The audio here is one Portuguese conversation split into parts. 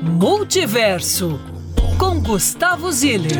Multiverso com Gustavo Ziller.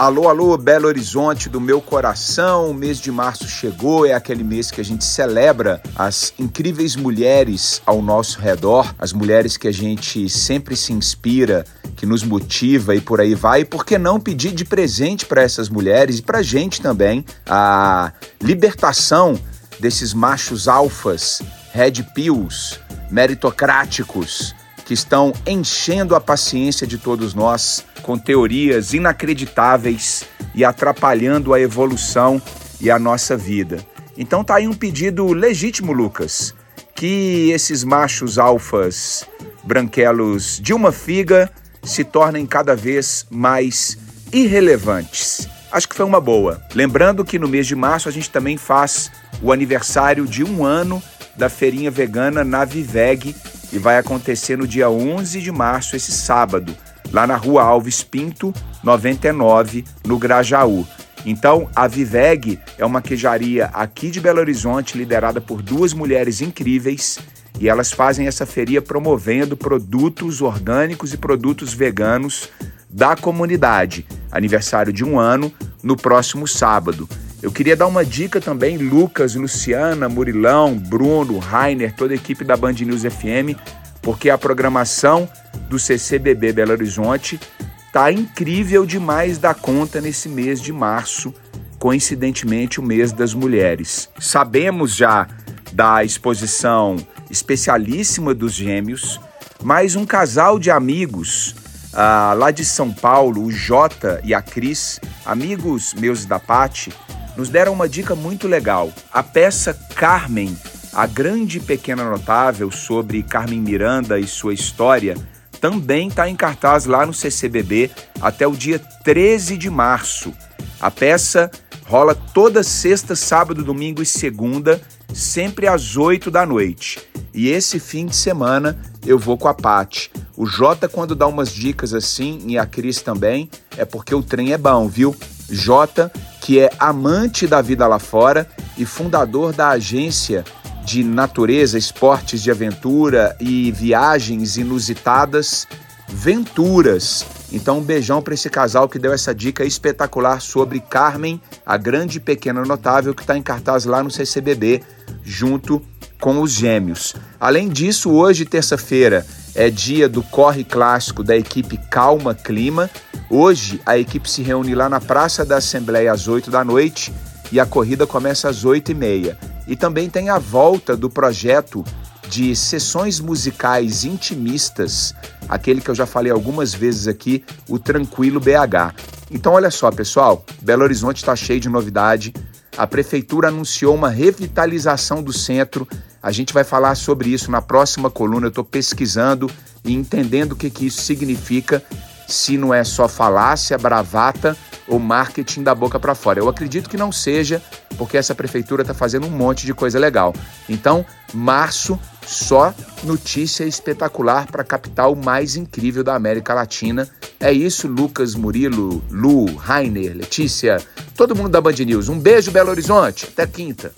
Alô, alô, Belo Horizonte do meu coração. O mês de março chegou, é aquele mês que a gente celebra as incríveis mulheres ao nosso redor, as mulheres que a gente sempre se inspira, que nos motiva e por aí vai. E por que não pedir de presente para essas mulheres e para a gente também a libertação desses machos alfas, red pills, meritocráticos, que estão enchendo a paciência de todos nós com teorias inacreditáveis e atrapalhando a evolução e a nossa vida. Então tá aí um pedido legítimo, Lucas, que esses machos alfas branquelos de uma figa se tornem cada vez mais irrelevantes. Acho que foi uma boa. Lembrando que no mês de março a gente também faz o aniversário de um ano da feirinha vegana na Viveg, e vai acontecer no dia 11 de março, esse sábado, lá na Rua Alves Pinto, 99, no Grajaú. Então, a Viveg é uma queijaria aqui de Belo Horizonte, liderada por duas mulheres incríveis, e elas fazem essa feria promovendo produtos orgânicos e produtos veganos da comunidade. Aniversário de um ano no próximo sábado. Eu queria dar uma dica também, Lucas, Luciana, Murilão, Bruno, Rainer, toda a equipe da Band News FM, porque a programação do CCBB Belo Horizonte tá incrível demais da conta nesse mês de março, coincidentemente o mês das mulheres. Sabemos já da exposição especialíssima dos gêmeos, mas um casal de amigos ah, lá de São Paulo, o Jota e a Cris, amigos meus da Pati, nos deram uma dica muito legal. A peça Carmen, a grande pequena notável sobre Carmen Miranda e sua história, também está em cartaz lá no CCBB até o dia 13 de março. A peça rola toda sexta, sábado, domingo e segunda, sempre às 8 da noite. E esse fim de semana eu vou com a Pati. O Jota, quando dá umas dicas assim, e a Cris também, é porque o trem é bom, viu? Jota, que é amante da vida lá fora e fundador da agência de natureza, esportes de aventura e viagens inusitadas, Venturas. Então, um beijão para esse casal que deu essa dica espetacular sobre Carmen, a grande e pequena notável, que está em cartaz lá no CCBB, junto com os gêmeos. Além disso, hoje, terça-feira, é dia do corre clássico da equipe Calma Clima. Hoje, a equipe se reúne lá na Praça da Assembleia às 8 da noite e a corrida começa às 8 e meia. E também tem a volta do projeto de sessões musicais intimistas, aquele que eu já falei algumas vezes aqui, o Tranquilo BH. Então, olha só, pessoal, Belo Horizonte está cheio de novidade. A prefeitura anunciou uma revitalização do centro. A gente vai falar sobre isso na próxima coluna. Eu estou pesquisando e entendendo o que, que isso significa, se não é só falácia, bravata ou marketing da boca para fora. Eu acredito que não seja, porque essa prefeitura está fazendo um monte de coisa legal. Então, março, só notícia espetacular para a capital mais incrível da América Latina. É isso, Lucas, Murilo, Lu, Rainer, Letícia, todo mundo da Band News. Um beijo, Belo Horizonte. Até quinta.